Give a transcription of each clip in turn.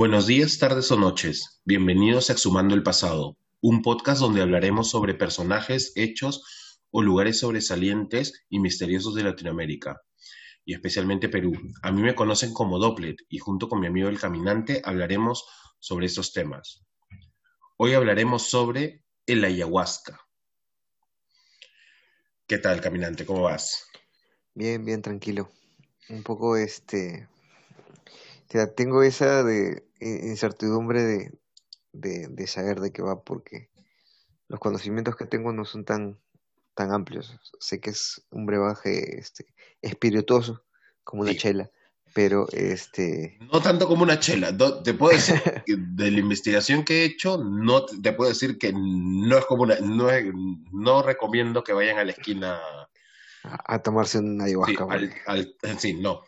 Buenos días, tardes o noches. Bienvenidos a Exhumando el Pasado, un podcast donde hablaremos sobre personajes, hechos o lugares sobresalientes y misteriosos de Latinoamérica, y especialmente Perú. A mí me conocen como Dopplet y junto con mi amigo el Caminante hablaremos sobre estos temas. Hoy hablaremos sobre el ayahuasca. ¿Qué tal, Caminante? ¿Cómo vas? Bien, bien, tranquilo. Un poco, este, sea, tengo esa de i- incertidumbre de, de, de saber de qué va, porque los conocimientos que tengo no son tan, tan amplios. Sé que es un brebaje, este, espirituoso, como una Sí. chela, pero, este, No tanto como una chela. Te puedo decir que de la investigación que he hecho, no te puedo decir que no es como una, no, es- no recomiendo que vayan a la esquina. a, a tomarse una Sí, ayahuasca, al, porque, al- sí, no,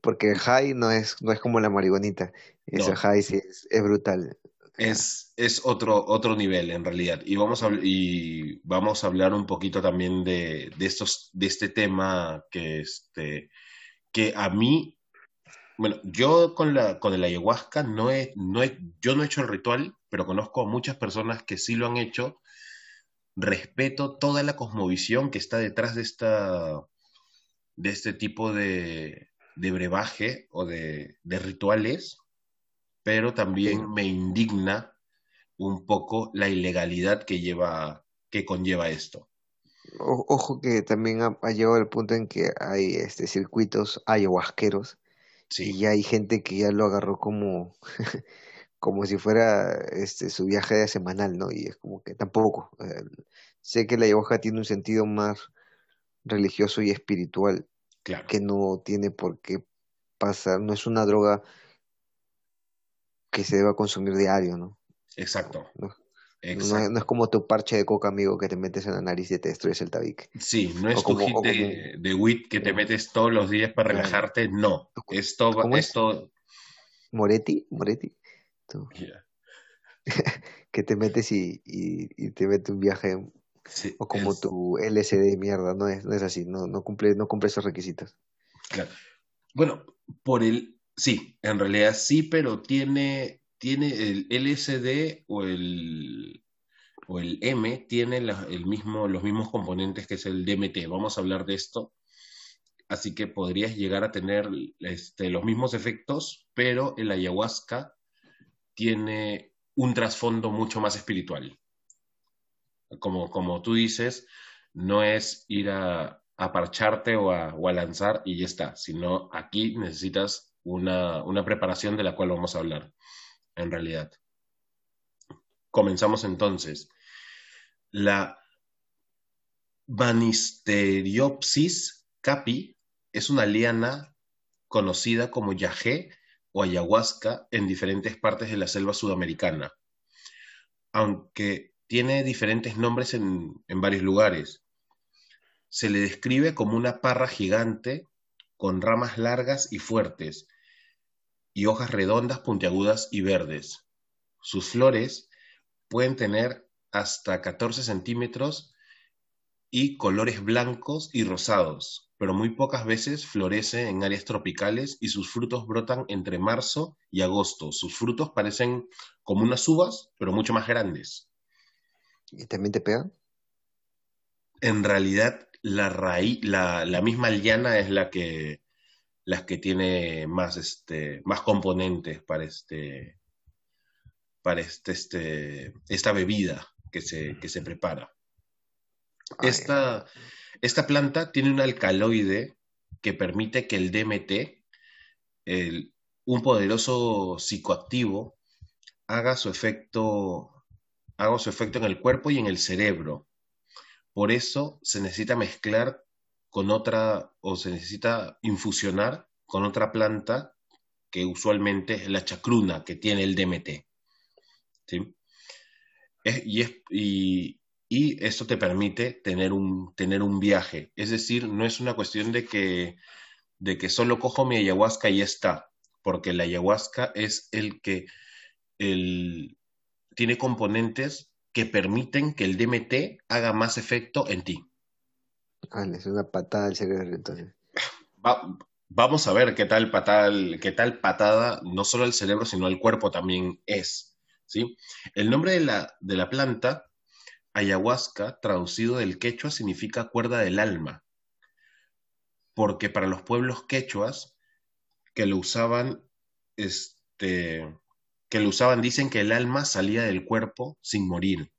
porque el high no es, no es como la marihuanita. Ese no. high sí es, es brutal. Es, es otro, otro nivel en realidad. Y vamos a, y vamos a hablar un poquito también de, de estos, de este tema que, este, que a mí, bueno, yo con la, con el ayahuasca no he, no he, yo no he hecho el ritual, pero conozco a muchas personas que sí lo han hecho. Respeto toda la cosmovisión que está detrás de esta, de este tipo de, de brebaje o de, de rituales, pero también me indigna un poco la ilegalidad que lleva, que conlleva esto. O- ojo que también ha, ha llegado al punto en que hay este, circuitos ayahuasqueros y Sí, ya hay gente que ya lo agarró como, como si fuera este, su viaje semanal, ¿no? Y es como que tampoco. eh, sé que la ayahuasca tiene un sentido más religioso y espiritual claro, que no tiene por qué pasar, no es una droga que se deba consumir diario, ¿no? exacto, No, no es, no es exacto. como tu parche de coca, amigo, que te metes en la nariz y te destruyes el tabique. Sí, no O es tu como, hit como, de, de weed que te eh, metes todos los días para relajarte, no. Esto, va- ¿Cómo es? esto, Moretti, Moretti. Tú. yeah, que te metes y, y, y te mete un viaje, sí, o como es, tu LSD de mierda, no es, no es así, no, no cumple, no cumple esos requisitos. claro. Bueno, por el, sí, en realidad sí, pero tiene, tiene el LSD o el, o el M, tiene la- el mismo, los mismos componentes que es el DMT. Vamos a hablar de esto así que podrías llegar a tener este, los mismos efectos, pero el ayahuasca tiene un trasfondo mucho más espiritual. Como, como tú dices, no es ir a, a parcharte o a, lanzar y ya está, sino aquí necesitas una, una preparación de la cual vamos a hablar, en realidad. Comenzamos entonces. La Banisteriopsis capi es una liana conocida como yagé o ayahuasca en diferentes partes de la selva sudamericana, aunque tiene diferentes nombres en, varios lugares. Se le describe como una parra gigante con ramas largas y fuertes y hojas redondas, puntiagudas y verdes. Sus flores pueden tener hasta 14 centímetros y colores blancos y rosados, pero muy pocas veces florece en áreas tropicales y sus frutos brotan entre marzo y agosto. Sus frutos parecen como unas uvas, pero mucho más grandes. ¿Y también te pegan? En realidad, la raíz, la, la misma liana es la que, que tiene más, este, más componentes para, este, para este, este, esta bebida que se, que se prepara. Ay, Esta, esta planta tiene un alcaloide que permite que el DMT, el- un poderoso psicoactivo, haga su efecto, haga su efecto en el cuerpo y en el cerebro. Por eso se necesita mezclar con otra, o se necesita infusionar con otra planta que usualmente es la chacruna que tiene el DMT. ¿sí? Y, es- y- y esto te permite tener un, tener un viaje. Es decir, no es una cuestión de que, de que solo cojo mi ayahuasca y ya está, porque la ayahuasca es el que el, tiene componentes que permiten que el DMT haga más efecto en ti. ah, es una patada al cerebro, entonces. Va- vamos a ver qué tal, patada, qué tal patada, no solo el cerebro, sino el cuerpo también es. ¿sí? El nombre de la, de la planta, ayahuasca, traducido del quechua, significa cuerda del alma, porque para los pueblos quechuas que lo usaban, este, que lo usaban, dicen que el alma salía del cuerpo sin morir.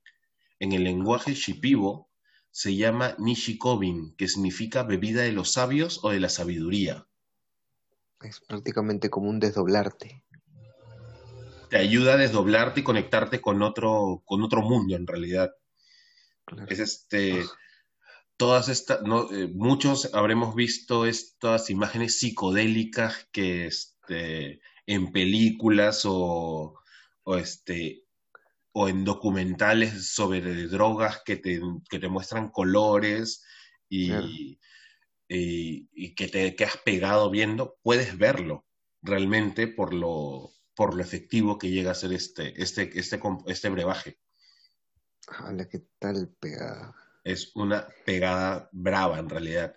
En el lenguaje shipibo se llama nishikobin, que significa bebida de los sabios o de la sabiduría. Es prácticamente como un desdoblarte. Te ayuda a desdoblarte y conectarte con otro, con otro mundo en realidad. Es este, todas estas, no, eh, muchos habremos visto estas imágenes psicodélicas que este, en películas o, o este, o en documentales sobre drogas que te, que te muestran colores y, y, que te quedas pegado viendo, puedes verlo realmente por lo, por lo efectivo que llega a ser este, este, este, este brebaje. Hola, ¿qué tal pegada? Es una pegada brava en realidad.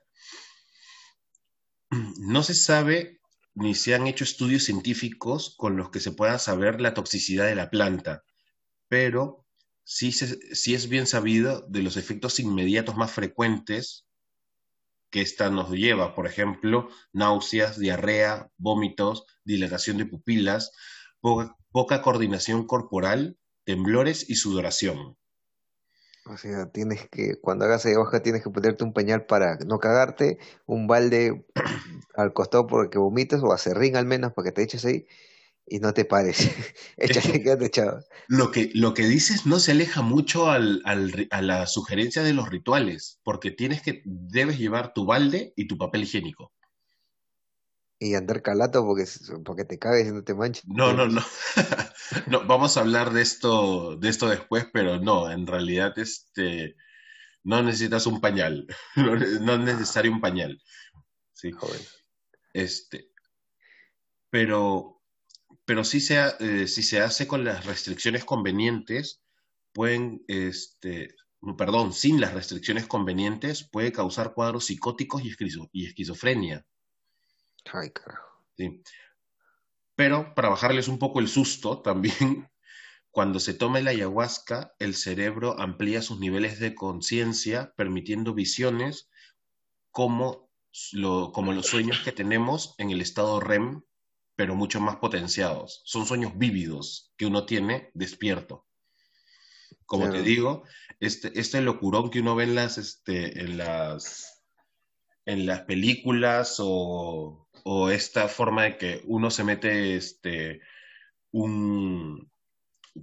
No se sabe ni se han hecho estudios científicos con los que se pueda saber la toxicidad de la planta, pero sí, sí es bien sabido de los efectos inmediatos más frecuentes que esta nos lleva, por ejemplo, náuseas, diarrea, vómitos, dilatación de pupilas, poca, coordinación corporal, temblores y sudoración. O sea, tienes que, cuando hagas ayahuasca tienes que ponerte un pañal para no cagarte, un balde al costado porque vomites o acerrín al menos para que te eches ahí y no te pares. Échate, quédate echado. Lo que, lo que dices no se aleja mucho al, al, a la sugerencia de los rituales, porque tienes que, debes llevar tu balde y tu papel higiénico. Y andar calato porque, porque te cagues y no te manches. No, no, no. no. Vamos a hablar de esto, de esto después, pero no, en realidad este, no necesitas un pañal. No, no es necesario un pañal. Sí. Joder. Este, pero pero si se, eh, si se hace con las restricciones convenientes, pueden, este, perdón, sin las restricciones convenientes, puede causar cuadros psicóticos y, y esquizofrenia. Ay, carajo. Sí. Pero para bajarles un poco el susto, también cuando se toma la ayahuasca, el cerebro amplía sus niveles de conciencia, permitiendo visiones como, lo, como los sueños que tenemos en el estado REM pero mucho más potenciados. Son sueños vívidos que uno tiene despierto. Como te digo, este, este locurón que uno ve en las, este, en las, en las películas o, o, esta forma de que uno se mete este, un,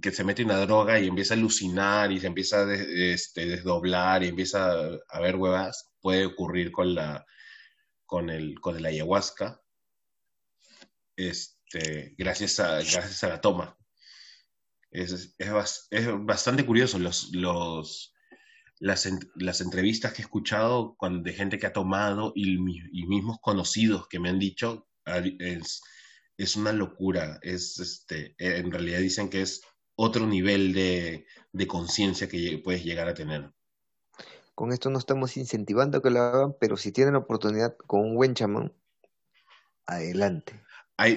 que se mete una droga y empieza a alucinar y se empieza a este, desdoblar y empieza a, ver huevas, puede ocurrir con la con el, con el ayahuasca este, gracias, a, gracias a la toma. Es, bastante curioso los, los, las, las, entrevistas que he escuchado de gente que ha tomado y, mismos conocidos que me han dicho, es, es una locura. Es, este, en realidad dicen que es otro nivel de, de conciencia que puedes llegar a tener. Con esto no estamos incentivando que lo hagan, pero si tienen la oportunidad con un buen chamán, adelante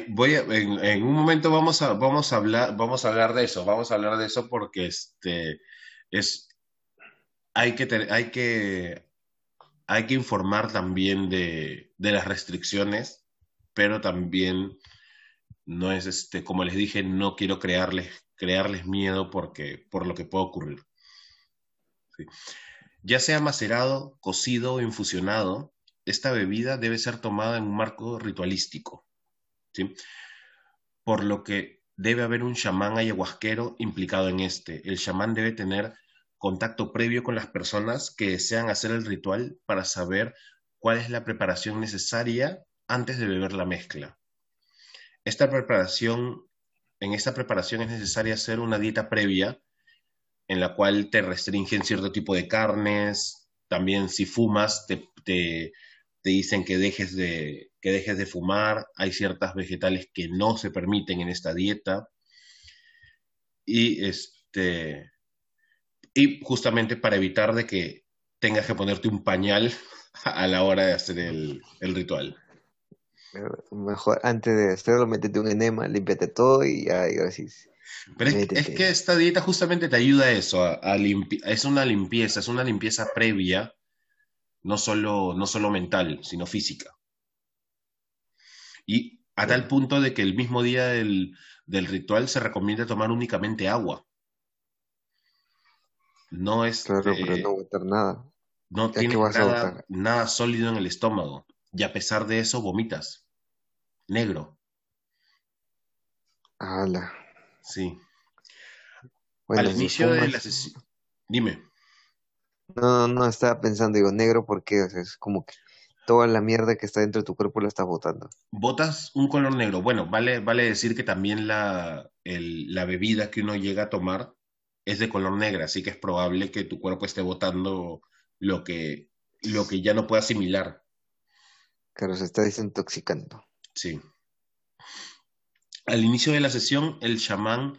voy en, un momento vamos a, vamos, a hablar, vamos a hablar de eso, vamos a hablar de eso porque este, es, hay, que, hay, que, hay que informar también de, las restricciones, pero también no es, este, como les dije, no quiero crearles, crearles miedo porque, por lo que puede ocurrir. Ya sea macerado, cocido o infusionado, esta bebida debe ser tomada en un marco ritualístico por lo que debe haber un chamán ayahuasquero implicado en este. El chamán debe tener contacto previo con las personas que desean hacer el ritual para saber cuál es la preparación necesaria antes de beber la mezcla. Esta preparación, en esta preparación es necesaria hacer una dieta previa en la cual te restringen cierto tipo de carnes, también si fumas te, te dicen que dejes de, que dejes de fumar, hay ciertas vegetales que no se permiten en esta dieta. Y este y justamente para evitar de que tengas que ponerte un pañal a la hora de hacer el, ritual. Mejor antes de hacerlo, métete un enema, límpiate todo y ya, y así. Pero es, es, que esta dieta justamente te ayuda a eso, a, a es una limpieza, es una limpieza previa, no solo, no solo mental, sino física. Y a tal punto de que el mismo día del, del ritual se recomienda tomar únicamente agua. No es. Claro, pero no botar nada. No tiene nada, nada sólido en el estómago. Y a pesar de eso, vomitas. Negro. ¡Hala! Sí. Al inicio de la sesión. Dime. No, no, estaba pensando, digo, negro porque es como que toda la mierda que está dentro de tu cuerpo la estás botando. Botas un color negro. Bueno, vale, vale decir que también la, la bebida que uno llega a tomar es de color negro, así que es probable que tu cuerpo esté botando lo que, lo que ya no puede asimilar. Claro, se está desintoxicando. Sí. Al inicio de la sesión, el chamán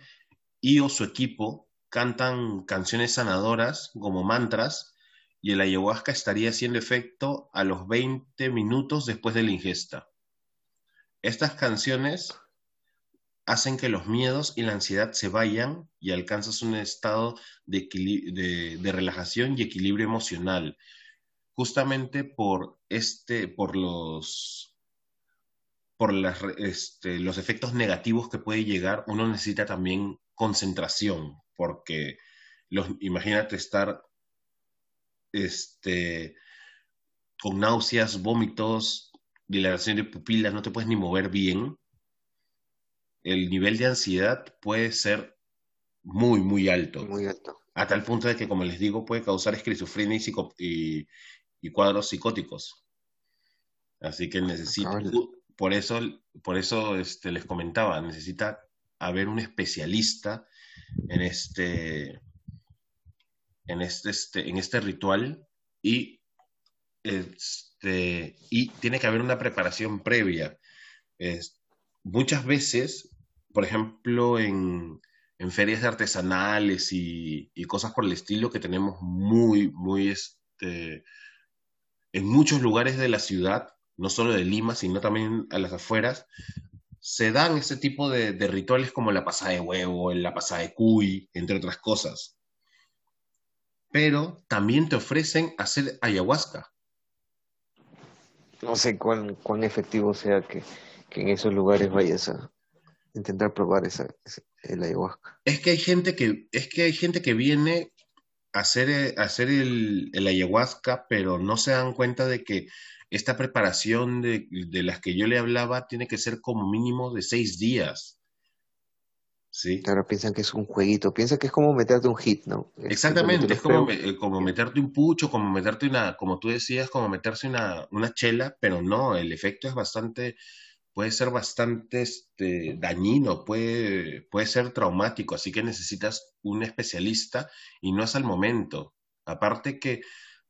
y o su equipo cantan canciones sanadoras como mantras y el ayahuasca estaría haciendo efecto a los 20 minutos después de la ingesta. Estas canciones hacen que los miedos y la ansiedad se vayan y alcanzas un estado de, de, relajación y equilibrio emocional. Justamente por este, por los, por este, los efectos negativos que puede llegar, uno necesita también concentración, porque los, imagínate estar este, con náuseas, vómitos, dilatación de pupilas, no te puedes ni mover bien el nivel de ansiedad puede ser muy, muy alto. Muy alto. A tal punto de que, como les digo, puede causar esquizofrenia y, y, cuadros psicóticos. Así que necesita, por eso, por eso este, les comentaba, necesita haber un especialista en este, en este, este, en este ritual y, este, y tiene que haber una preparación previa. muchas veces por ejemplo, en, ferias artesanales y, cosas por el estilo que tenemos muy, muy, este, en muchos lugares de la ciudad, no solo de Lima, sino también a las afueras, se dan este tipo de, rituales como la pasada de huevo, la pasada de cuy, entre otras cosas. Pero también te ofrecen hacer ayahuasca. No sé cuán, cuán efectivo sea que, que en esos lugares vayas a, intentar probar esa, el ayahuasca. Es que hay gente que, es que hay gente que viene a hacer, eh, hacer el, ayahuasca, pero no se dan cuenta de que esta preparación de, de, las que yo le hablaba tiene que ser como mínimo de seis días. ¿Sí? Claro, piensan que es un jueguito, piensan que es como meterte un hit, ¿no? Exactamente, es como, eh, como meterte un pucho, como meterte una, como tú decías, como meterse una, una chela, pero no, el efecto es bastante, puede ser bastante este, dañino, puede, puede ser traumático, así que necesitas un especialista y no es al momento. Aparte que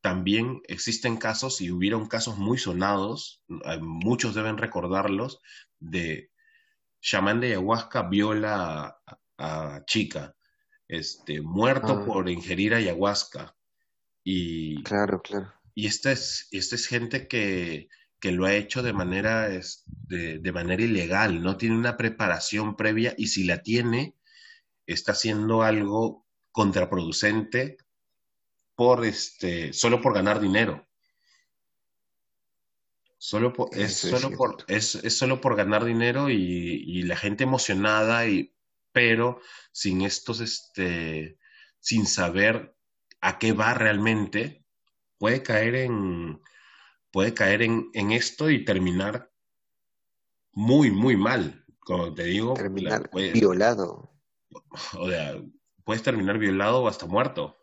también existen casos y hubieron casos muy sonados, muchos deben recordarlos, de chamán de ayahuasca viola a, chica, este, muerto ah. por ingerir ayahuasca. Y, claro, claro. Y esta es, esta es gente que, que lo ha hecho de manera, de, de, manera ilegal, no tiene una preparación previa y si la tiene, está haciendo algo contraproducente por este, solo por ganar dinero. Solo es, solo por, es, es, solo por ganar dinero y, y, la gente emocionada, y, pero sin estos, este, sin saber a qué va realmente, puede caer en, puede caer en, esto y terminar muy, muy mal. Como te digo, terminar violado. O sea, puedes terminar violado o hasta muerto.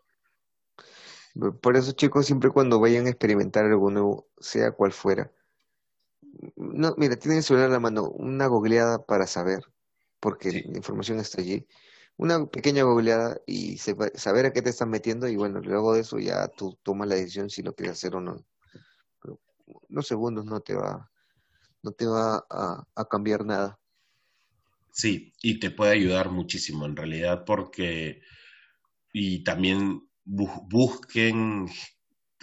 Por eso, chicos, siempre cuando vayan a experimentar algo nuevo, sea cual fuera, no, mira, tienen el celular en la mano, una googleada para saber, porque la información está allí. Una pequeña googleada y saber a qué te están metiendo, y bueno, luego de eso ya tú tomas la decisión si lo quieres hacer o no unos segundos no te va, no te va a, cambiar nada. Sí, y te puede ayudar muchísimo en realidad porque, y también busquen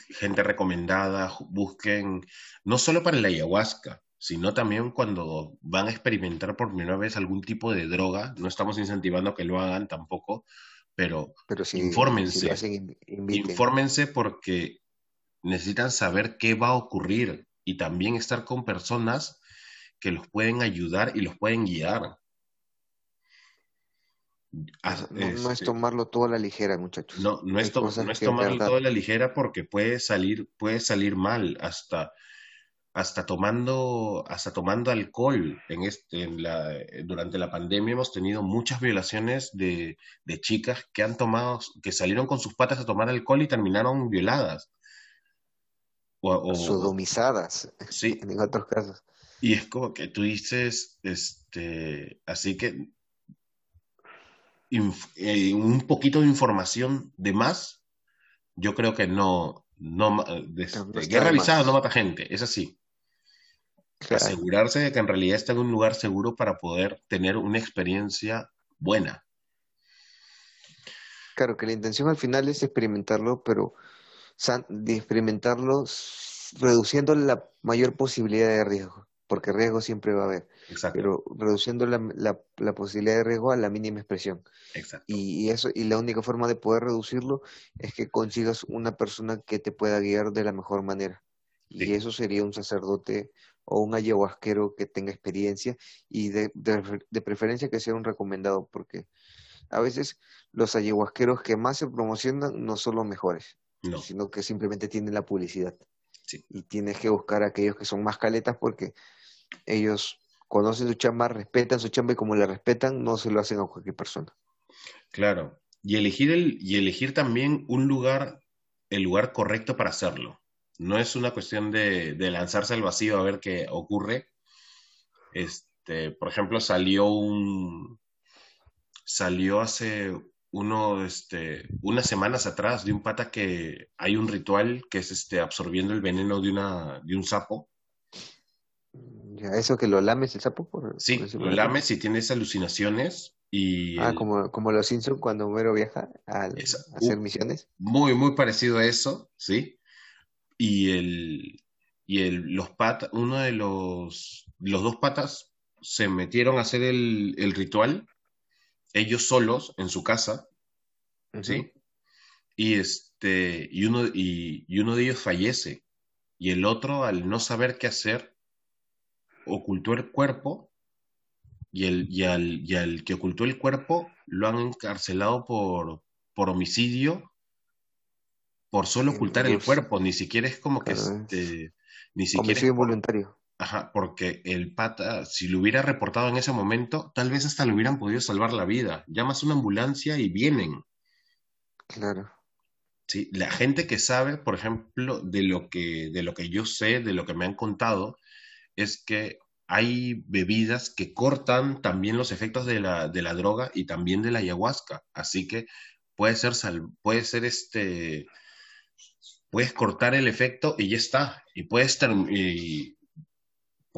gente recomendada, busquen, no solo para la ayahuasca, sino también cuando van a experimentar por primera vez algún tipo de droga. No estamos incentivando que lo hagan tampoco, pero, Pero si, infórmense, hacen, infórmense porque necesitan saber qué va a ocurrir y también estar con personas que los pueden ayudar y los pueden guiar. Ah, no, no es este, tomarlo todo a la ligera, muchachos. no, no es, to- no es tomarlo todo a la ligera porque puede salir, puede salir mal, hasta, hasta tomando, hasta tomando alcohol. En este, en la, durante la pandemia hemos tenido muchas violaciones de, de chicas que han tomado, que salieron con sus patas a tomar alcohol y terminaron violadas. O, o- sodomizadas, sí, en otros casos. y es como que tú dices, este, así que inf- eh, un poquito de información de más, yo creo que no, no, está guerra avisada no mata gente, es así. Claro, Asegurarse de que en realidad está en un lugar seguro para poder tener una experiencia buena. claro que la intención al final es experimentarlo, pero san- de experimentarlo reduciendo la mayor posibilidad de riesgo, porque riesgo siempre va a haber, Exacto, pero reduciendo la, la- la posibilidad de riesgo a la mínima expresión. exacto. Y, y eso, y la única forma de poder reducirlo es que consigas una persona que te pueda guiar de la mejor manera. Y eso sería un sacerdote o un ayahuasquero que tenga experiencia y de, de, de preferencia que sea un recomendado, porque a veces los ayahuasqueros que más se promocionan no son los mejores, no, sino que simplemente tienen la publicidad. sí, Y tienes que buscar a aquellos que son más caletas porque ellos conocen su chamba, respetan su chamba y como le respetan, no se lo hacen a cualquier persona. claro. Y elegir el, y elegir también un lugar, el lugar correcto para hacerlo. No es una cuestión de, de lanzarse al vacío a ver qué ocurre. Este, por ejemplo, salió un, salió hace uno, este, unas semanas atrás de un pata que hay un ritual que es este, absorbiendo el veneno de, una, de un sapo. Ya, eso que lo lames el sapo, por, Sí, lo lames y tienes alucinaciones y Ah, el, como, como los Simpsons cuando Homero viaja a hacer uh, misiones. muy, muy parecido a eso, ¿sí? Y el, y el, los patas, uno de los, los dos patas se metieron a hacer el, el ritual, ellos solos en su casa. ¿sí? Y este, y uno, y, y uno de ellos fallece. Y el otro, al no saber qué hacer, ocultó el cuerpo y, el, y, al, y al que ocultó el cuerpo lo han encarcelado por, por homicidio, por solo ocultar el cuerpo. Ni siquiera es como que claro, este, ni siquiera homicidio involuntario. Ajá, porque el pata, si lo hubiera reportado en ese momento, tal vez hasta le hubieran podido salvar la vida. Llamas una ambulancia y vienen. Claro. ¿sí? La gente que sabe, por ejemplo, de lo que, de lo que yo sé, de lo que me han contado, es que hay bebidas que cortan también los efectos de la, de la droga y también de la ayahuasca. Así que puede ser, sal- puede ser este, puedes cortar el efecto y ya está. Y puedes, y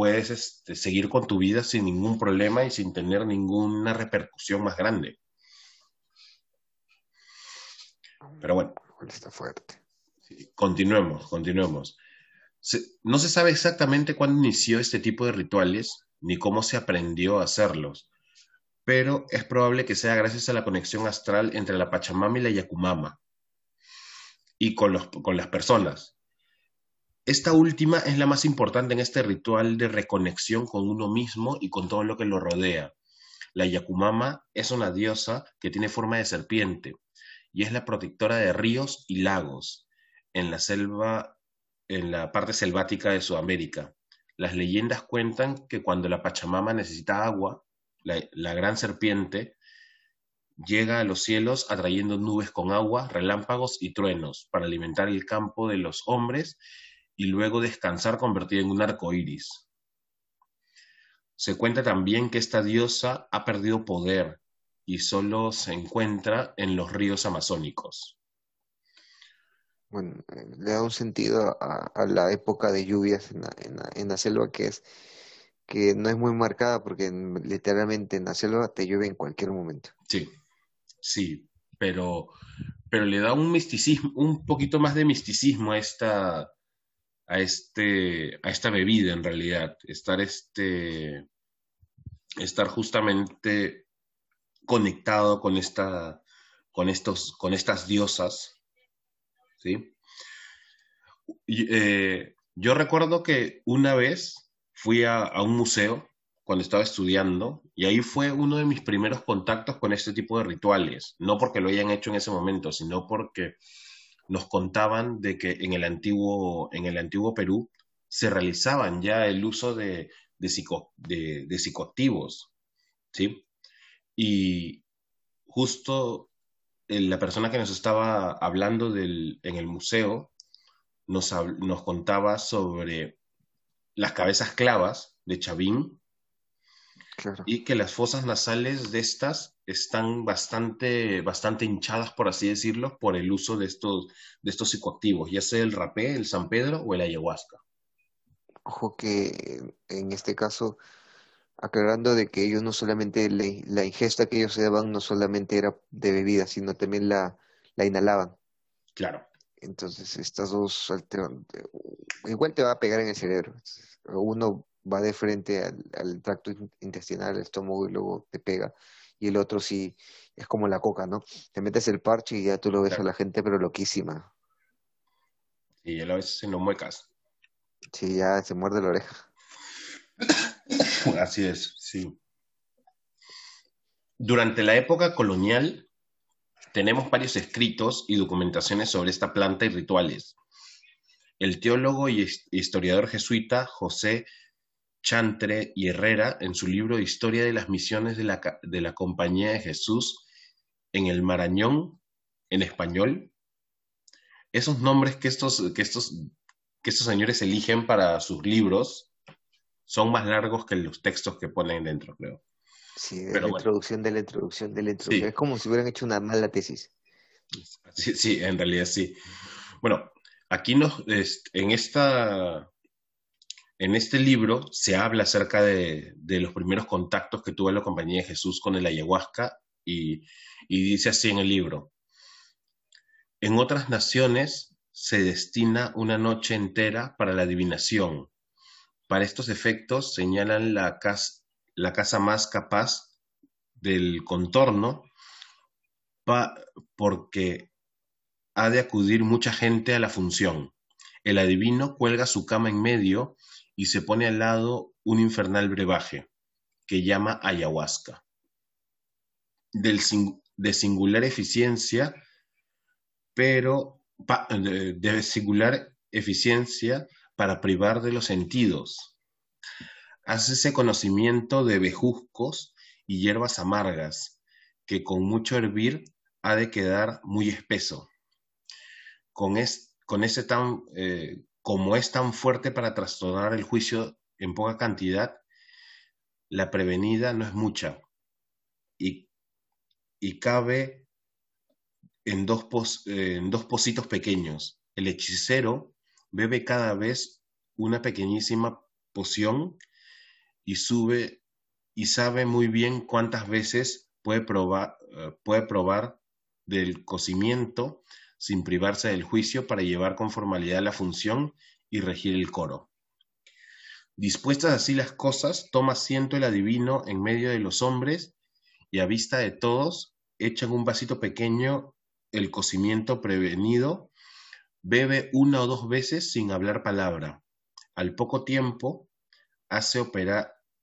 puedes este, seguir con tu vida sin ningún problema y sin tener ninguna repercusión más grande. Pero bueno. Está fuerte. Continuemos, continuemos. No se sabe exactamente cuándo inició este tipo de rituales ni cómo se aprendió a hacerlos, pero es probable que sea gracias a la conexión astral entre la Pachamama y la Yacumama y con, los, con las personas. Esta última es la más importante en este ritual de reconexión con uno mismo y con todo lo que lo rodea. La Yacumama es una diosa que tiene forma de serpiente y es la protectora de ríos y lagos en la selva, en la parte selvática de Sudamérica. Las leyendas cuentan que cuando la Pachamama necesita agua, la, la gran serpiente llega a los cielos atrayendo nubes con agua, relámpagos y truenos para alimentar el campo de los hombres y luego descansar convertida en un arco iris. Se cuenta también que esta diosa ha perdido poder y solo se encuentra en los ríos amazónicos. Bueno, eh, le da un sentido a, a la época de lluvias en la, en la, en la selva que es que no es muy marcada porque en- literalmente en la selva te llueve en cualquier momento. Sí, sí, pero, pero le da un misticismo, un poquito más de misticismo a esta, a, este, a esta bebida en realidad, estar, este, estar justamente conectado con, esta, con, estos, con estas diosas. ¿sí? Eh, yo recuerdo que una vez fui a, un museo cuando estaba estudiando y ahí fue uno de mis primeros contactos con este tipo de rituales, no porque lo hayan hecho en ese momento, sino porque nos contaban de que en el antiguo, en el antiguo Perú se realizaban ya el uso de, de, psicoactivos, ¿sí? Y justo eh, la persona que nos estaba hablando en el museo nos, nos contaba sobre las cabezas clavas de Chavín y que las fosas nasales de estas están bastante, bastante hinchadas, por así decirlo, por el uso de estos, de estos psicoactivos, ya sea el rapé, el San Pedro o el ayahuasca. Ojo que en este caso, aclarando de que ellos no solamente la ingesta que ellos se daban no solamente era de bebida, sino también la, la inhalaban. Claro. Entonces, estas dos igual te va a pegar en el cerebro. Uno va de frente al, tracto intestinal, al estómago y luego te pega. Y el otro sí es como la coca, ¿no? Te metes el parche y ya tú lo ves a la gente, pero loquísima. Y a veces se no muecas. Sí, ya se muerde la oreja. Así es, sí. Durante la época colonial tenemos varios escritos y documentaciones sobre esta planta y rituales. El teólogo y historiador jesuita José Chantre y Herrera en su libro Historia de las misiones de la, de la Compañía de Jesús en el Marañón, en español. Esos nombres que estos, que estos, que estos señores eligen para sus libros son más largos que los textos que ponen dentro, creo. Sí, de la introducción de la introducción de la introducción. Es como si hubieran hecho una mala tesis. Sí, sí, en realidad sí. Bueno, aquí nos, en esta en este libro se habla acerca de, los primeros contactos que tuvo la Compañía de Jesús con el ayahuasca y, dice así en el libro. En otras naciones se destina una noche entera para la adivinación. Para estos efectos señalan la casa, más capaz del contorno porque ha de acudir mucha gente a la función. El adivino cuelga su cama en medio y se pone al lado un infernal brebaje que llama ayahuasca, de singular eficiencia, pero de singular eficiencia para privar de los sentidos. Hace ese conocimiento de bejuscos y hierbas amargas, que con mucho hervir ha de quedar muy espeso. Con, con ese tan, eh, como es tan fuerte para trastornar el juicio en poca cantidad, la prevenida no es mucha y, cabe en dos, en dos pocitos pequeños. El hechicero bebe cada vez una pequeñísima poción y sube y sabe muy bien cuántas veces puede probar, eh, puede probar del cocimiento sin privarse del juicio para llevar con formalidad la función y regir el coro. Dispuestas así las cosas, toma asiento el adivino en medio de los hombres y a vista de todos echa en un vasito pequeño el cocimiento prevenido, bebe una o dos veces sin hablar palabra. Al poco tiempo hace,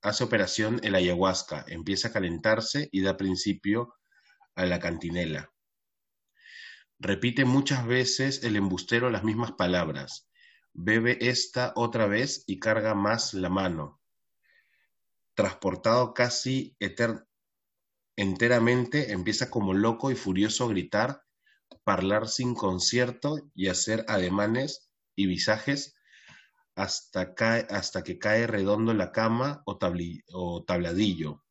hace operación el ayahuasca, empieza a calentarse y da principio a la cantinela. Repite muchas veces el embustero las mismas palabras. Bebe esta otra vez y carga más la mano. Transportado casi enteramente, empieza como loco y furioso a gritar, parlar sin concierto y hacer ademanes y visajes hasta, que cae redondo la cama o, o tabladillo.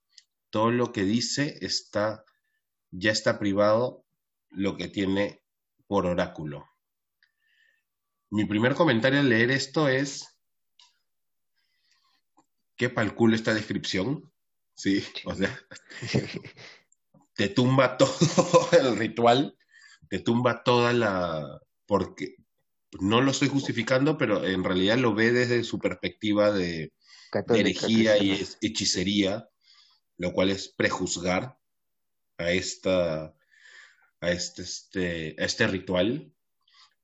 Todo lo que dice está, ya está privado lo que tiene por oráculo. Mi primer comentario al leer esto es, ¿qué palculo esta descripción? Sí, o sea, te tumba todo el ritual, te tumba toda la... porque no lo estoy justificando, pero en realidad lo ve desde su perspectiva de, herejía y hechicería, lo cual es prejuzgar a esta a este, este, a este ritual,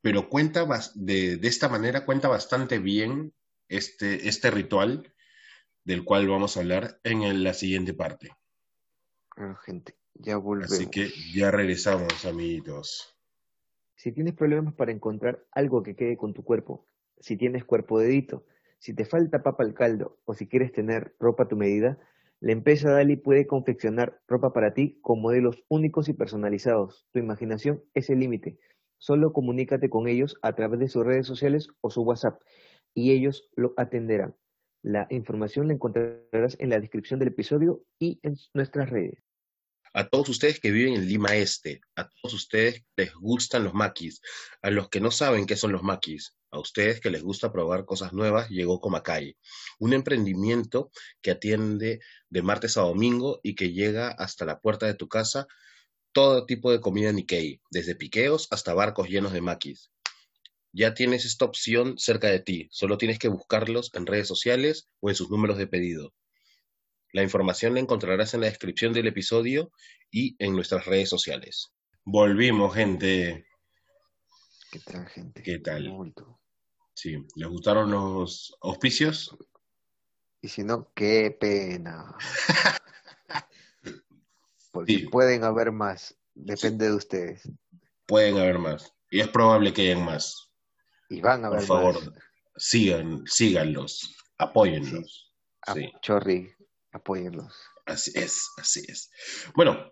pero cuenta de, de, esta manera cuenta bastante bien este, este ritual del cual vamos a hablar en la siguiente parte. Bueno, gente, ya volvemos. Así que ya regresamos, amiguitos. Si tienes problemas para encontrar algo que quede con tu cuerpo, si tienes cuerpo dedito, si te falta papa al caldo o si quieres tener ropa a tu medida, la empresa Dali puede confeccionar ropa para ti con modelos únicos y personalizados. Tu imaginación es el límite. Solo comunícate con ellos a través de sus redes sociales o su WhatsApp y ellos lo atenderán. La información la encontrarás en la descripción del episodio y en nuestras redes a todos ustedes que viven en Lima Este, a todos ustedes que les gustan los maquis, a los que no saben qué son los maquis, a ustedes que les gusta probar cosas nuevas, llegó Comacay, un emprendimiento que atiende de martes a domingo y que llega hasta la puerta de tu casa todo tipo de comida Nikkei, desde piqueos hasta barcos llenos de maquis. Ya tienes esta opción cerca de ti, solo tienes que buscarlos en redes sociales o en sus números de pedido. La información la encontrarás en la descripción del episodio y en nuestras redes sociales. Volvimos, gente. ¿Qué tal, gente? ¿Qué tal? Sí, ¿les gustaron los auspicios? Y si no, qué pena. Porque pueden haber más, depende de ustedes. Pueden haber más. Y es probable que hayan más. Y van a haber más. Por favor, sigan, síganlos, apóyenlos. Sí. Chorri, apóyenlos. Así es, así es. Bueno,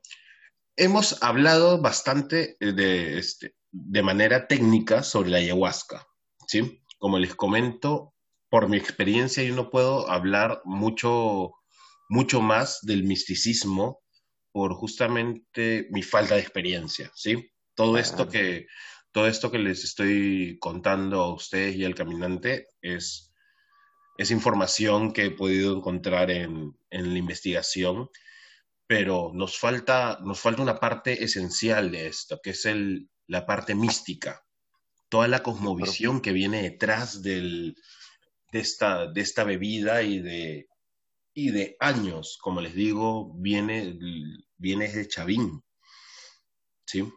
hemos hablado bastante de, este, de manera técnica sobre la ayahuasca, ¿sí? Como les comento, por mi experiencia yo no puedo hablar mucho, mucho más del misticismo por justamente mi falta de experiencia, ¿sí? Todo esto que todo esto que les estoy contando a ustedes y al caminante es es información que he podido encontrar en, la investigación, pero nos falta, nos falta una parte esencial de esto, que es el, la parte mística, toda la cosmovisión que viene detrás del, de, esta, de esta bebida y de, y de años, como les digo, viene, viene de Chavín. ¿Sí?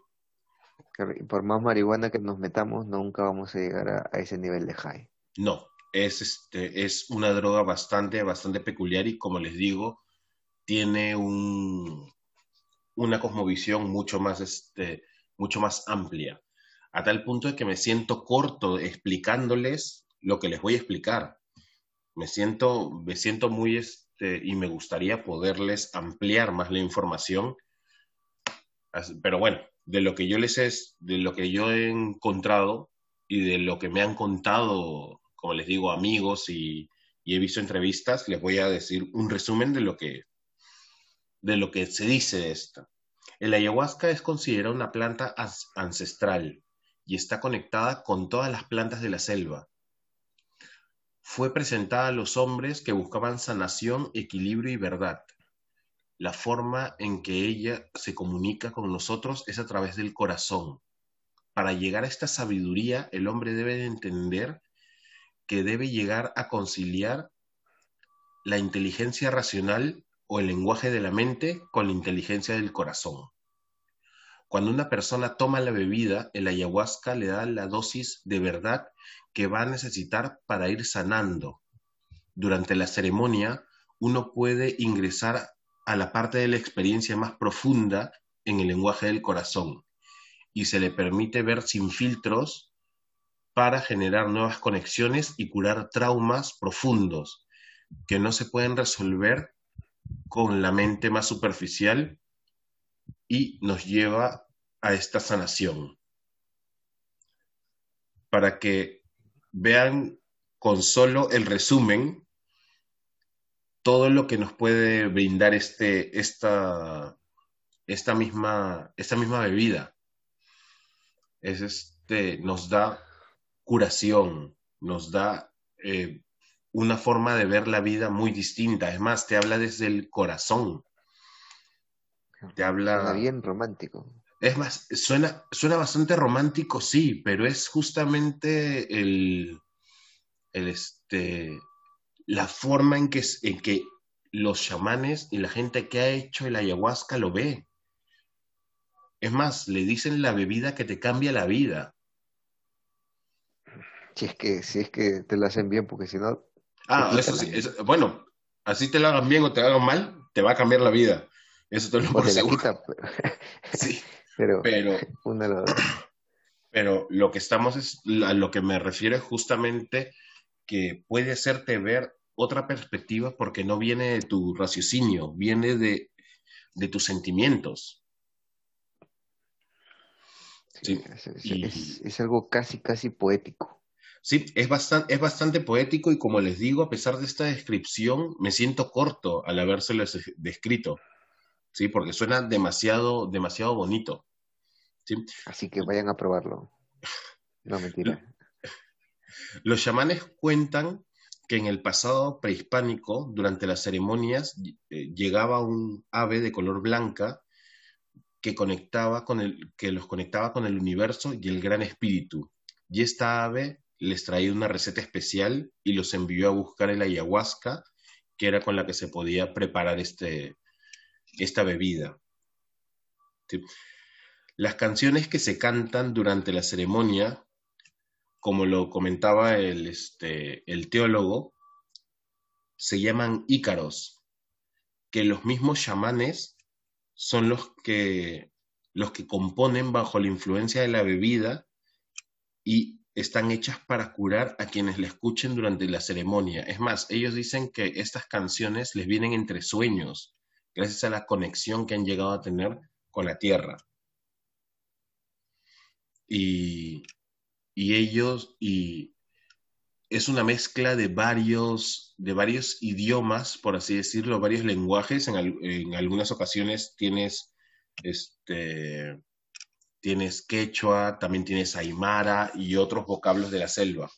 Por más marihuana que nos metamos, nunca vamos a llegar a, a ese nivel de high. No, es, este, es una droga bastante, bastante peculiar y como les digo, tiene un, una cosmovisión mucho más, este, mucho más amplia, a tal punto de que me siento corto explicándoles lo que les voy a explicar. Me siento, me siento muy, este, y me gustaría poderles ampliar más la información, pero bueno, de lo que yo les es, de lo que yo he encontrado y de lo que me han contado como les digo, amigos y, he visto entrevistas, les voy a decir un resumen de lo que, de lo que se dice de esta. El ayahuasca es considerada una planta ancestral y está conectada con todas las plantas de la selva. Fue presentada a los hombres que buscaban sanación, equilibrio y verdad. La forma en que ella se comunica con nosotros es a través del corazón. Para llegar a esta sabiduría, el hombre debe de entender que debe llegar a conciliar la inteligencia racional o el lenguaje de la mente con la inteligencia del corazón. Cuando una persona toma la bebida, el ayahuasca le da la dosis de verdad que va a necesitar para ir sanando. Durante la ceremonia, uno puede ingresar a la parte de la experiencia más profunda en el lenguaje del corazón y se le permite ver sin filtros para generar nuevas conexiones y curar traumas profundos que no se pueden resolver con la mente más superficial y nos lleva a esta sanación. Para que vean con solo el resumen todo lo que nos puede brindar este, esta, esta, misma, esta misma bebida. Es este, nos da curación, nos da eh, una forma de ver la vida muy distinta. Es más, te habla desde el corazón. Te habla... bien romántico. Es más, suena, suena bastante romántico, sí, pero es justamente el, el este, la forma en que, en que los chamanes y la gente que ha hecho el ayahuasca lo ve. Es más, le dicen la bebida que te cambia la vida. Si es que, si es que te lo hacen bien, porque si no. Ah, eso sí. bueno, así te lo hagan bien o te lo hagan mal, te va a cambiar la vida. Eso te lo por seguro. sí. Pero, pero, pero lo que estamos es, a lo que me refiero es justamente que puede hacerte ver otra perspectiva porque no viene de tu raciocinio, viene de, de tus sentimientos. Sí, es, algo casi, casi poético. Sí, es bastante, es bastante poético y como les digo, a pesar de esta descripción, me siento corto al habérselo descrito. Sí, porque suena demasiado, demasiado bonito. ¿sí? Así que vayan a probarlo. No, mentira. Los chamanes cuentan que en el pasado prehispánico, durante las ceremonias, eh, llegaba un ave de color blanca que, conectaba con el, que los conectaba con el universo y el gran espíritu. Y esta ave les traía una receta especial y los envió a buscar el ayahuasca, que era con la que se podía preparar este, esta bebida. Las canciones que se cantan durante la ceremonia, como lo comentaba el, este, el teólogo, se llaman ícaros, que los mismos chamanes son los que, los que componen bajo la influencia de la bebida y están hechas para curar a quienes la escuchen durante la ceremonia. Es más, ellos dicen que estas canciones les vienen entre sueños, gracias a la conexión que han llegado a tener con la tierra. Y, y ellos, y es una mezcla de varios, de varios idiomas, por así decirlo, varios lenguajes. En, algunas ocasiones tienes, este, tienes quechua, también tienes aymara y otros vocablos de la selva.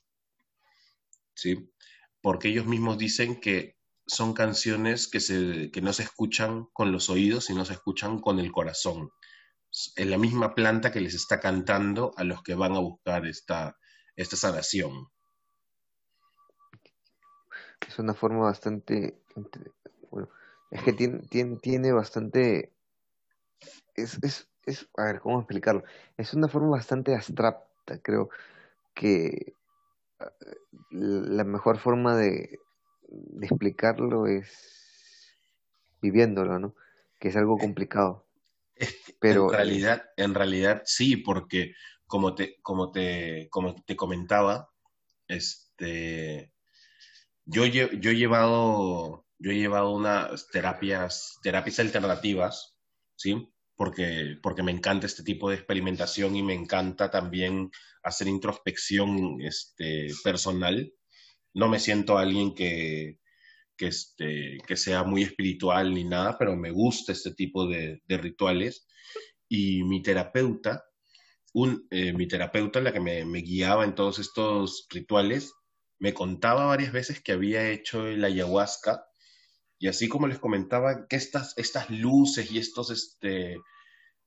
¿Sí? Porque ellos mismos dicen que son canciones que, se, que no se escuchan con los oídos, sino se escuchan con el corazón. Es la misma planta que les está cantando a los que van a buscar esta, esta sanación es una forma bastante, bueno, es que tiene, tiene, tiene bastante, es, es, es, a ver, ¿cómo explicarlo? Es una forma bastante abstracta, creo que ah, la mejor forma de, de explicarlo es viviéndolo, ¿no? Que es algo complicado. Pero, en realidad, en realidad sí, porque como te, como te, como te comentaba, este, yo, yo, he llevado, yo he llevado unas terapias, terapias alternativas, ¿sí? Porque, porque me encanta este tipo de experimentación y me encanta también hacer introspección este, personal. No me siento alguien que, que, este, que sea muy espiritual ni nada, pero me gusta este tipo de, rituales. Y mi terapeuta, un, eh, mi terapeuta, la que me, guiaba en todos estos rituales, me contaba varias veces que había hecho el ayahuasca y así como les comentaba que estas, estas luces y estas este,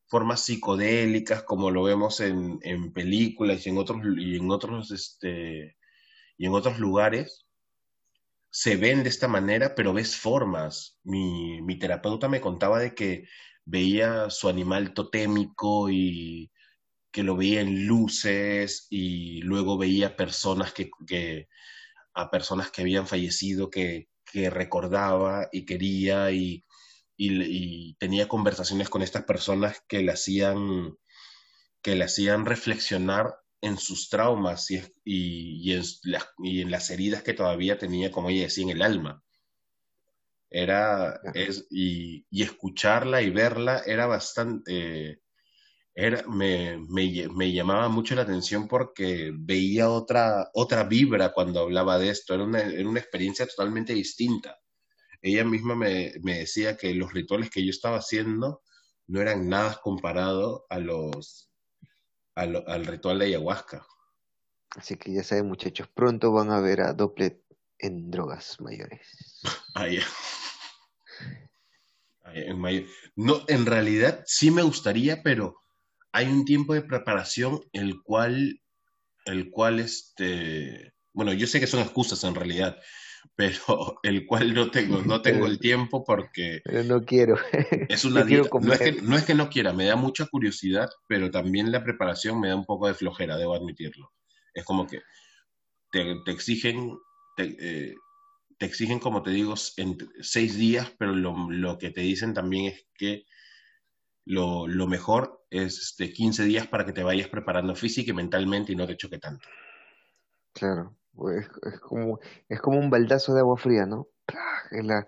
formas psicodélicas como lo vemos en, en películas y en otros, y en otros, este, y en otros lugares, se ven de esta manera, pero ves formas. Mi, mi terapeuta me contaba de que veía su animal totémico y que lo veía en luces y luego veía personas que, a personas que habían fallecido que, recordaba y quería y, tenía conversaciones con estas personas que le hacían que le hacían reflexionar en sus traumas y, y, en, y, en, las heridas que todavía tenía, como ella decía, en el alma. Era, es, y, escucharla y verla era bastante, me, llamaba mucho la atención porque veía otra, otra vibra cuando hablaba de esto, era una, experiencia totalmente distinta. Ella misma me, decía que los rituales que yo estaba haciendo no eran nada comparado a los, al ritual de ayahuasca. Así que ya saben muchachos, pronto van a ver a Dopplet en drogas mayores. Ah, ah, en, no, en realidad sí me gustaría, pero hay un tiempo de preparación el cual, el cual, este, bueno, yo sé que son excusas en realidad, pero el cual no tengo, no tengo el tiempo porque Pero no quiero. es una dieta. No es que, no es que no quiera, me da mucha curiosidad, pero también la preparación me da un poco de flojera, debo admitirlo. Es como que te, te exigen, te, eh, te exigen, como te digo, en seis días, pero lo, lo que te dicen también es que lo, lo mejor es de 15 días para que te vayas preparando física y mentalmente y no te choque tanto. Claro, es, es como, es como un baldazo de agua fría, ¿no? Es la,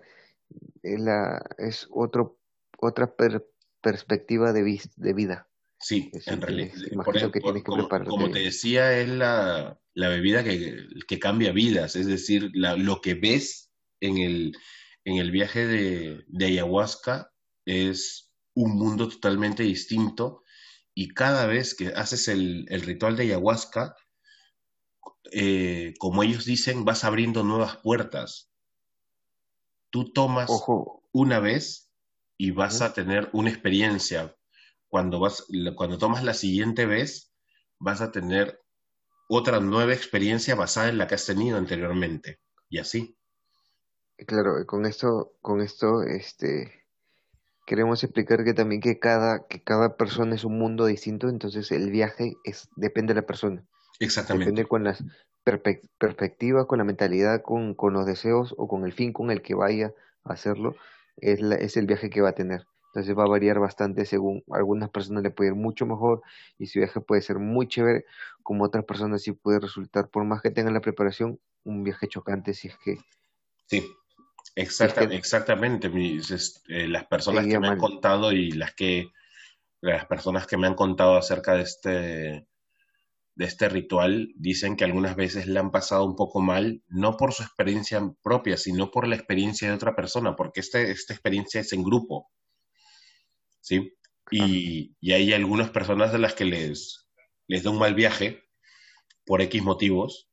es la, es otro, otra per- perspectiva de, vis- de vida. Sí, Eso en realidad, tienes, por, que por- tienes que como, como te decía, es la, la bebida que, que cambia vidas, es decir, la- lo que ves en el, en el viaje de, de ayahuasca es un mundo totalmente distinto y cada vez que haces el, el ritual de ayahuasca, eh, como ellos dicen, vas abriendo nuevas puertas. Tú tomas Ojo, una vez y vas a tener una experiencia. Cuando vas, cuando tomas la siguiente vez, vas a tener otra nueva experiencia basada en la que has tenido anteriormente. Y así. claro, con esto, con esto, este, queremos explicar que también que cada, que cada persona es un mundo distinto, entonces el viaje es, depende de la persona. Depende Exactamente. con las perpe- perspectivas, con la mentalidad, con, con los deseos o con el fin con el que vaya a hacerlo, es, la- es el viaje que va a tener. Entonces va a variar bastante según algunas personas le puede ir mucho mejor y su viaje puede ser muy chévere, como otras personas sí puede resultar, por más que tengan la preparación, un viaje chocante si es que, Sí, es exacta, que exactamente. Mis, es- eh, las personas que me han contado y las que, las personas que me han contado acerca de este, de este ritual dicen que algunas veces le han pasado un poco mal, no por su experiencia propia, sino por la experiencia de otra persona, porque este, esta experiencia es en grupo, ¿sí? Claro, Y, y hay algunas personas de las que les, les da un mal viaje por X motivos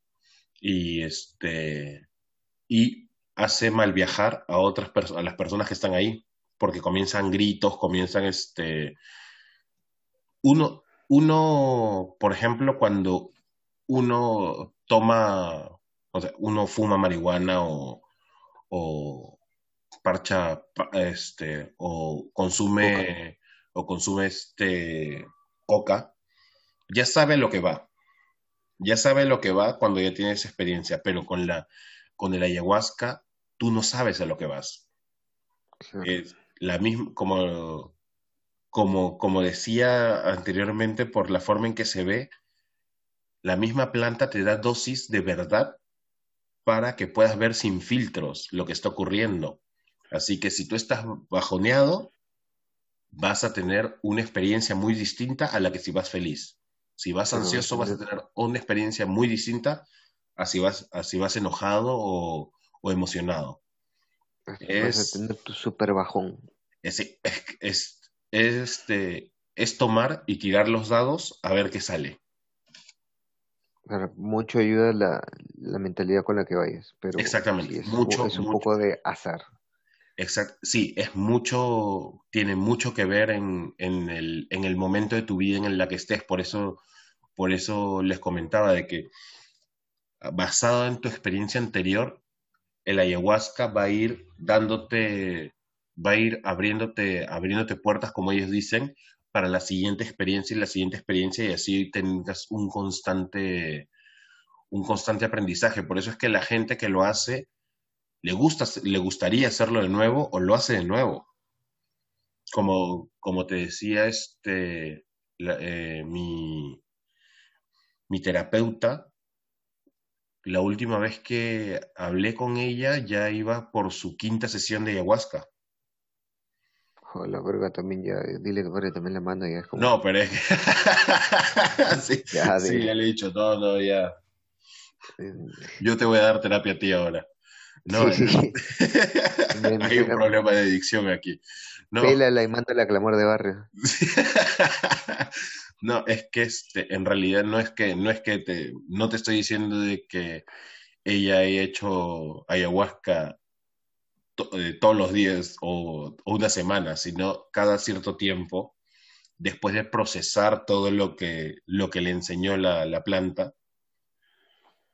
y, este, y hace mal viajar a, otras a las personas que están ahí, porque comienzan gritos, comienzan este, uno, uno, por ejemplo, cuando uno toma, o sea, uno fuma marihuana o, o parcha, pa- este, o coca, consume, o consume este, coca, ya sabe lo que va, ya sabe lo que va cuando ya tienes experiencia, pero con la, con el ayahuasca, tú no sabes a lo que vas. Es la misma, como, como, como decía anteriormente, por la forma en que se ve, la misma planta te da dosis de verdad para que puedas ver sin filtros lo que está ocurriendo. Así que si tú estás bajoneado, vas a tener una experiencia muy distinta a la que si vas feliz. Si vas ansioso, vas a tener, una experiencia muy distinta a si vas, a si vas enojado o, o emocionado. vas a tener tu super bajón. es, es, es, este, es tomar y tirar los dados a ver qué sale. Claro, mucho ayuda la, la mentalidad con la que vayas, pero Exactamente, sí es, mucho, es un mucho, poco de azar. exact, sí, es mucho, tiene mucho que ver en, en el, en el momento de tu vida en la que estés. Por eso, por eso les comentaba de que basado en tu experiencia anterior, el ayahuasca va a ir dándote, va a ir abriéndote, abriéndote puertas, como ellos dicen, para la siguiente experiencia y la siguiente experiencia y así tengas un constante, un constante aprendizaje. Por eso es que la gente que lo hace le gusta, le gustaría hacerlo de nuevo o lo hace de nuevo. Como, como te decía, este, eh, mi, mi terapeuta, la última vez que hablé con ella ya iba por su quinta sesión de ayahuasca. Jo, la verga también ya, dile que pare también la mano, ya es como No, pero es que... sí, ya sí, ya le he dicho, no, no, ya. eh, Yo te voy a dar terapia a ti ahora. No, Sí, hay un problema de adicción aquí. No, pélala y mándala a clamor de barrio. No, es que este, en realidad no es que, no es que te, no te estoy diciendo de que ella haya hecho ayahuasca to- eh, todos los días o, o una semana, sino cada cierto tiempo después de procesar todo lo que, lo que le enseñó la, la planta,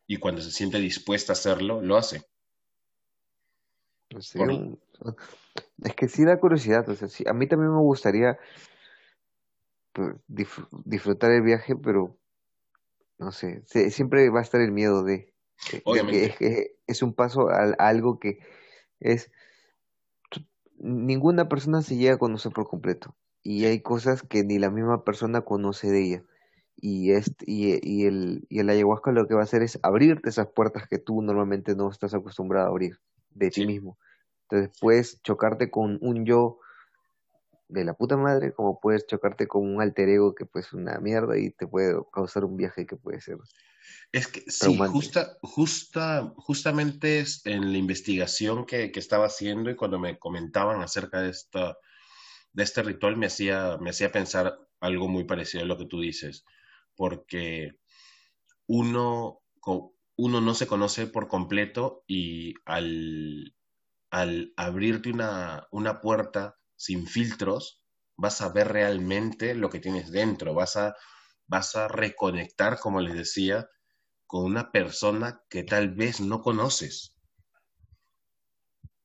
y cuando se siente dispuesta a hacerlo, lo hace. Sí, es que sí da curiosidad, o sea, sí, a mí también me gustaría pues, disfrutar el viaje, pero no sé, siempre va a estar el miedo de, que, es, es, un paso a, algo que es ninguna persona se llega a conocer por completo y hay cosas que ni la misma persona conoce de ella y, este, y, y, el, y el ayahuasca lo que va a hacer es abrirte esas puertas que tú normalmente no estás acostumbrado a abrir de ti mismo. Entonces puedes chocarte con un yo de la puta madre, como puedes chocarte con un alter ego que pues una mierda y te puede causar un viaje que puede ser. Es que sí, justa, justa, justamente en la investigación que, que, estaba haciendo y cuando me comentaban acerca de esta de este ritual me hacía, me hacía pensar algo muy parecido a lo que tú dices porque uno, uno no se conoce por completo y al, al abrirte una, una puerta sin filtros, vas a ver realmente lo que tienes dentro, vas a, vas a reconectar, como les decía, con una persona que tal vez no conoces.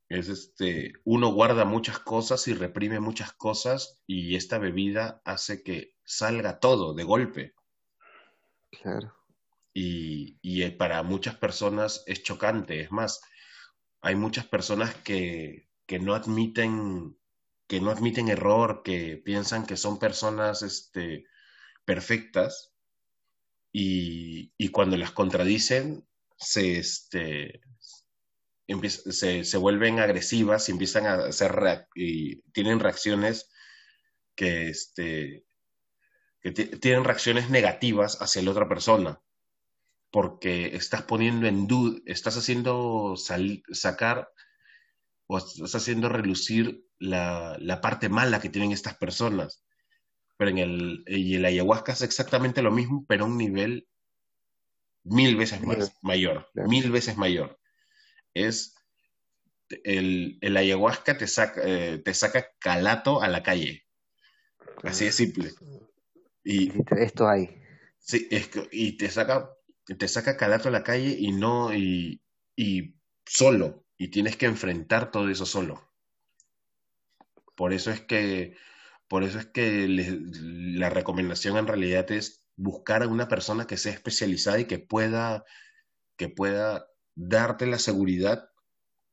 Es este, uno guarda muchas cosas y reprime muchas cosas y esta bebida hace que salga todo de golpe. Claro. Y, y, eh, para muchas personas es chocante. Es más, hay muchas personas que, que, no admiten que no admiten error, que piensan que son personas este, perfectas y, cuando las contradicen se, este, se, se, vuelven agresivas y empiezan a hacer y tienen reacciones que, este, que tienen reacciones negativas hacia la otra persona, porque estás poniendo en duda, estás haciendo sacar o estás haciendo relucir la, la, parte mala que tienen estas personas. Pero en el, y el ayahuasca es exactamente lo mismo, pero a un nivel mil veces más, mayor, mil veces mayor. Es el, el ayahuasca te saca, eh, te saca calato a la calle. Así de simple. Y, esto hay. Sí, es que, y te saca, te saca calato a la calle y no, y, y solo, y tienes que enfrentar todo eso solo. Por eso es que, por eso es que la recomendación en realidad es buscar a una persona que sea especializada y que pueda, que pueda darte la seguridad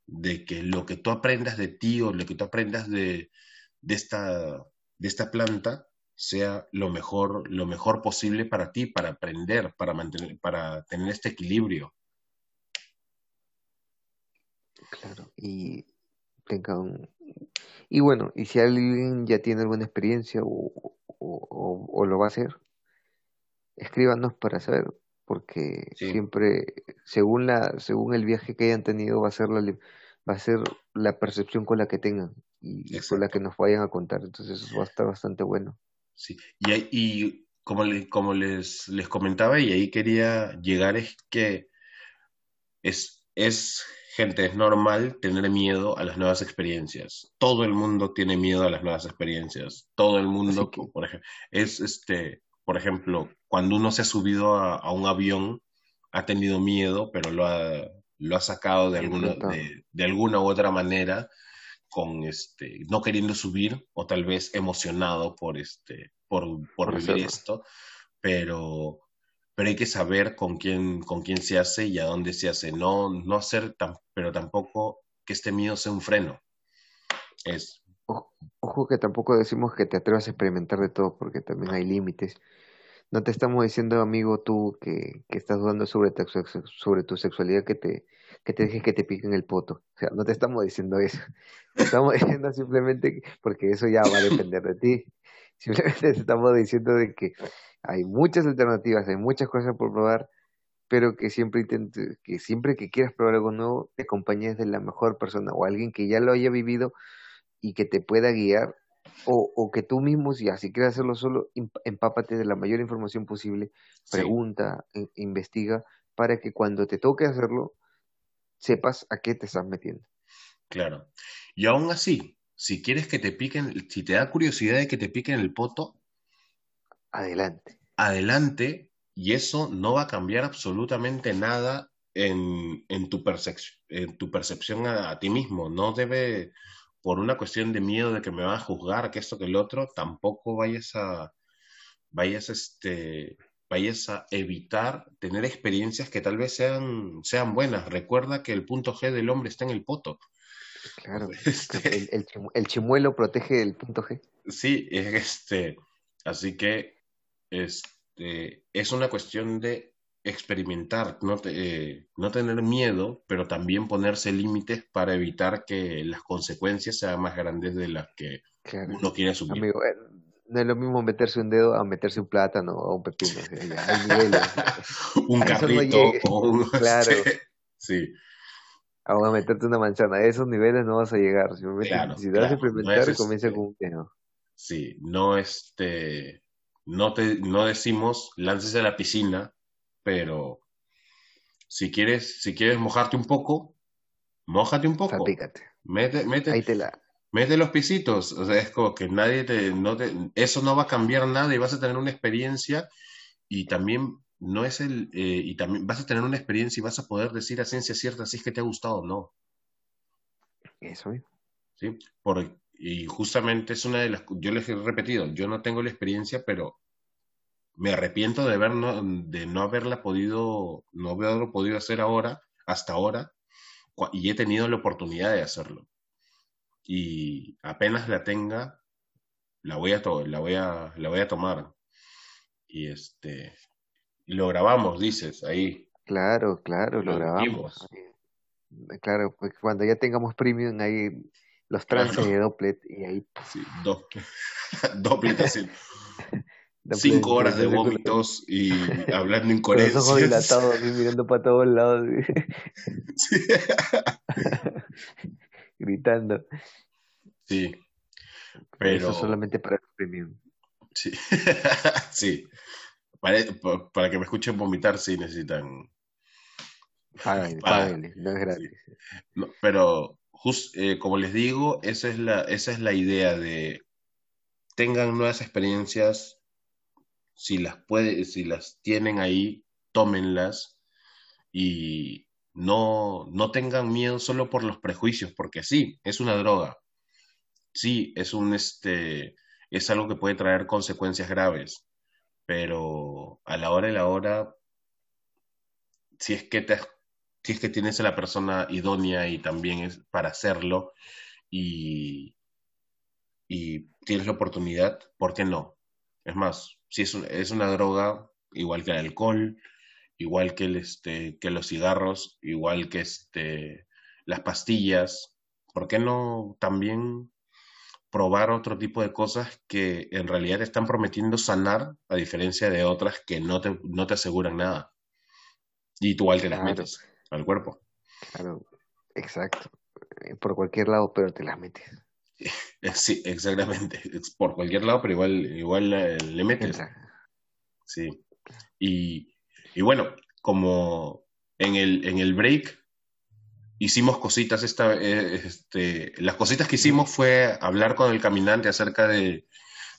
de que lo que tú aprendas de ti o lo que tú aprendas de, de, esta, de esta planta sea lo mejor, lo mejor posible para ti, para aprender, para mantener, para tener este equilibrio. Claro, y tenga y bueno, y si alguien ya tiene alguna experiencia o, o, lo va a hacer, escríbanos para saber, porque siempre, según la, según el viaje que hayan tenido, va a ser la va a ser la percepción con la que tengan y con la que nos vayan a contar. Entonces eso va a estar bastante bueno. Sí, y, y como, como les, les comentaba y ahí quería llegar es que es, es, gente, es normal tener miedo a las nuevas experiencias. Todo el mundo tiene miedo a las nuevas experiencias. Todo el mundo, por ejemplo, es este, por ejemplo, cuando uno se ha subido a, un avión, ha tenido miedo, pero lo ha, lo ha sacado de alguna, de, de alguna u otra manera con este, no queriendo subir o tal vez emocionado por, este, por, por, vivir esto, pero, pero hay que saber con quién, con quién se hace y a dónde se hace. No, no hacer, pero tampoco que este miedo sea un freno. Es. Ojo, que tampoco decimos que te atrevas a experimentar de todo, porque también hay límites. No te estamos diciendo, amigo, tú que, que estás dudando sobre tu, sobre tu sexualidad, que te, que te dejes que te piquen el poto. O sea, no te estamos diciendo eso. Te estamos diciendo simplemente, porque eso ya va a depender de ti. Simplemente te estamos diciendo de que hay muchas alternativas, hay muchas cosas por probar, pero que siempre intentes, que siempre que quieras probar algo nuevo, te acompañes de la mejor persona o alguien que ya lo haya vivido y que te pueda guiar o, o, que tú mismo, si así quieres hacerlo solo, empápate de la mayor información posible, pregunta, investiga, para que cuando te toque hacerlo, sepas a qué te estás metiendo. Claro. Y aún así, si quieres que te piquen, si te da curiosidad de que te piquen el poto, adelante. Adelante, y eso no va a cambiar absolutamente nada en, tu, percepción, en tu percepción a, ti mismo. No debe, por una cuestión de miedo de que me van a juzgar, que esto, que el otro, tampoco vayas a, vayas este, vayas a evitar tener experiencias que tal vez sean, sean buenas. Recuerda que el punto G del hombre está en el poto. Claro, este el, chimuelo protege el punto G. Sí, este, así que este, es una cuestión de experimentar, no, eh, no tener miedo, pero también ponerse límites para evitar que las consecuencias sean más grandes de las que uno quiere asumir. Amigo, eh, no es lo mismo meterse un dedo a meterse un plátano o un pepino. hay niveles. un carrito o un... Claro. sí. A meterte una manzana. A esos niveles no vas a llegar. Si, si te vas a experimentar, comienza con un dedo. Sí, no este... No, te, no decimos lances a la piscina, pero si quieres, si quieres mojarte un poco, mojate un poco. Mete, mete, Ahí te la, mete los pisitos, o sea, es como que nadie te, no te, eso no va a cambiar nada y vas a tener una experiencia y también no es el, eh, y también vas a tener una experiencia y vas a poder decir a ciencia cierta si es que te ha gustado o no. Eso Sí, por, y justamente es una de las, yo les he repetido, yo no tengo la experiencia, pero me arrepiento de, haber no, de no haberla podido, no haberlo podido hacer ahora, hasta ahora, y he tenido la oportunidad de hacerlo y apenas la tenga, la voy a, la voy a, la voy a tomar. Y este, lo grabamos, dices, ahí. Claro, claro, lo, grabamos. Claro, pues cuando ya tengamos premium ahí los trances de Dopplet y ahí. Sí, Dopplet así. Cinco horas de vómitos y hablando incoherencias. Los ojos dilatados, mirando para todos lados. Sí. gritando. Sí, pero... Eso solamente para el premium. Sí, sí. Para, que me escuchen vomitar, sí necesitan... No es gratis. pero, just, eh, como les digo, esa es, la, esa es la idea de tengan nuevas experiencias, si las puede, si las tienen ahí, tómenlas y no, no tengan miedo solo por los prejuicios, porque sí, es una droga. Sí, es un este es algo que puede traer consecuencias graves, pero a la hora de la hora si es que te si es que tienes a la persona idónea y también es para hacerlo y, y tienes la oportunidad, ¿por qué no? Es más, si es, es una droga, igual que el alcohol, igual que, el, este, que los cigarros, igual que este, las pastillas. ¿Por qué no también probar otro tipo de cosas que en realidad te están prometiendo sanar, a diferencia de otras que no te, no te aseguran nada? Y tú igual te las metes al cuerpo. Claro, exacto. Eh, por cualquier lado, pero te las metes. Sí, exactamente. Por cualquier lado, pero igual, igual le metes. Sí. Y, y bueno, como en el, en el break hicimos cositas, esta, eh, este, las cositas que hicimos fue hablar con el caminante acerca de,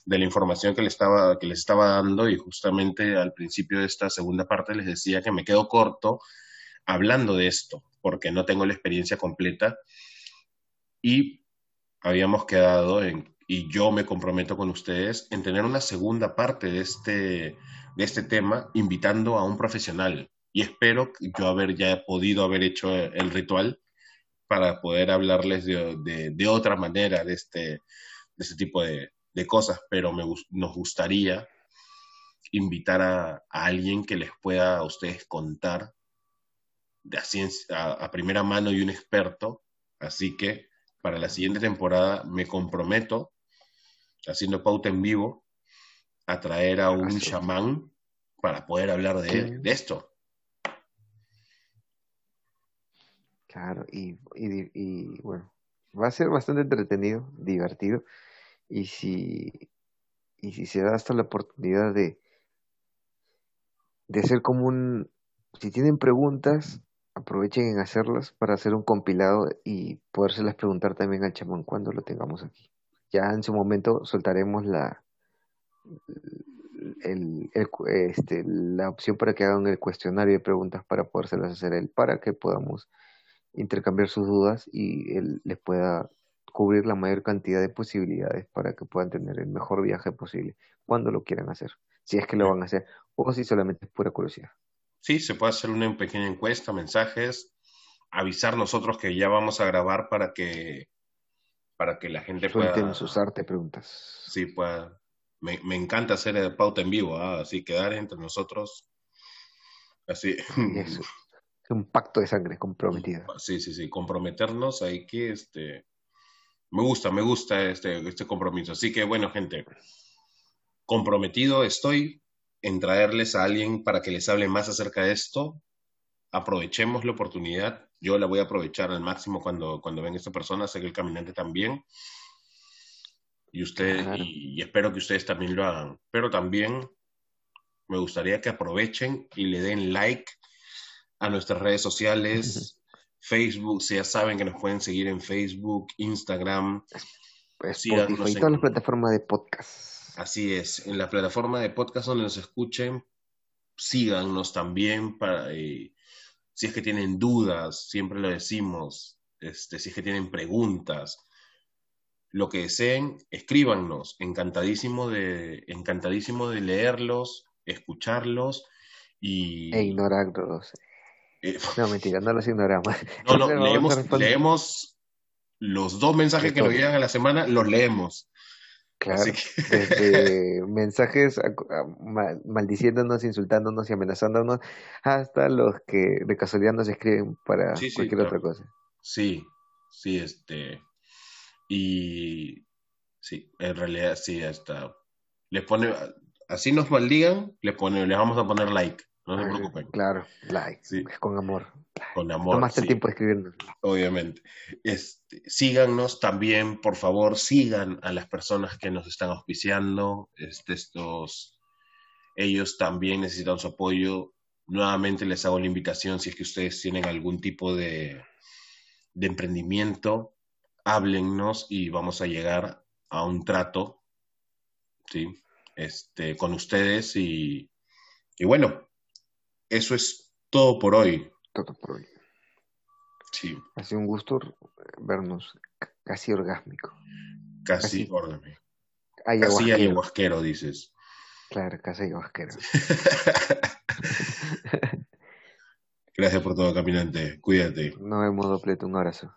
de la información que, le estaba, que les estaba dando y justamente al principio de esta segunda parte les decía que me quedo corto hablando de esto porque no tengo la experiencia completa y habíamos quedado en, y yo me comprometo con ustedes en tener una segunda parte de este, de este tema invitando a un profesional. Y espero yo haber ya podido haber hecho el ritual para poder hablarles de, de, otra manera de este, de este tipo de, de cosas, pero me, nos gustaría invitar a, a, alguien que les pueda a ustedes contar de a, ciencia, a primera mano y un experto. Así que para la siguiente temporada me comprometo, haciendo pauta en vivo, a traer a un chamán para poder hablar de, esto. Claro, y, bueno, va a ser bastante entretenido, divertido, y si, y si se da hasta la oportunidad de, de hacer como un, si tienen preguntas, aprovechen en hacerlas para hacer un compilado y podérselas preguntar también al chamán cuando lo tengamos aquí. Ya en su momento soltaremos la, el, el, este, la opción para que hagan el cuestionario de preguntas para podérselas hacer él, para que podamos intercambiar sus dudas y él les pueda cubrir la mayor cantidad de posibilidades para que puedan tener el mejor viaje posible cuando lo quieran hacer, si es que lo van a hacer o si solamente es pura curiosidad. Sí, se puede hacer una pequeña encuesta, mensajes, avisar nosotros que ya vamos a grabar para que para que la gente Suelten pueda sus arte preguntas. Sí, pueda. Me, me encanta hacer el pauta en vivo, ¿ah? así quedar entre nosotros. Así. Eso. Un pacto de sangre comprometido. Sí, sí, sí, comprometernos, hay que, este, me gusta, me gusta este, este compromiso. Así que bueno, gente, comprometido estoy en traerles a alguien para que les hable más acerca de esto. Aprovechemos la oportunidad. Yo la voy a aprovechar al máximo cuando, cuando venga esta persona, sé que el caminante también. Y usted, Claro. y, y espero que ustedes también lo hagan. Pero también me gustaría que aprovechen y le den like a nuestras redes sociales, Facebook, si ya saben que nos pueden seguir en Facebook, Instagram, Spotify y en- todas las plataformas de podcast. Así es, en la plataforma de podcast donde nos escuchen, síganos también para eh, si es que tienen dudas, siempre lo decimos, este, si es que tienen preguntas, lo que deseen, escríbanos, encantadísimo de, encantadísimo de leerlos, escucharlos y E ignorarlos. eh, No, mentira, no los ignoramos. no, no, leemos, leemos los dos mensajes que nos llegan a la semana, los leemos. Claro, que- desde mensajes maldiciéndonos, insultándonos y amenazándonos, hasta los que de casualidad nos escriben para Sí, sí, cualquier claro. otra cosa. Sí, sí, este. Y sí, en realidad sí, hasta. Les pone. Así nos maldigan, les, pone, les vamos a poner like. No se preocupen. Claro, like, Sí. con amor. Con amor. Tomaste el tiempo de escribirnos. obviamente. Este, síganos también, por favor, sigan a las personas que nos están auspiciando. Este, estos. Ellos también necesitan su apoyo. Nuevamente les hago la invitación si es que ustedes tienen algún tipo de, de emprendimiento, háblennos y vamos a llegar a un trato, ¿sí? Este, con ustedes y, y bueno, eso es todo por hoy, Todo por hoy. sí, Ha sido un gusto vernos casi orgásmico. casi, Casi. órgame. Ay, casi ayahuasquero. ayahuasquero, dices. Claro, casi ayahuasquero. Gracias por todo, caminante, cuídate. Nos vemos, doblete. Un abrazo.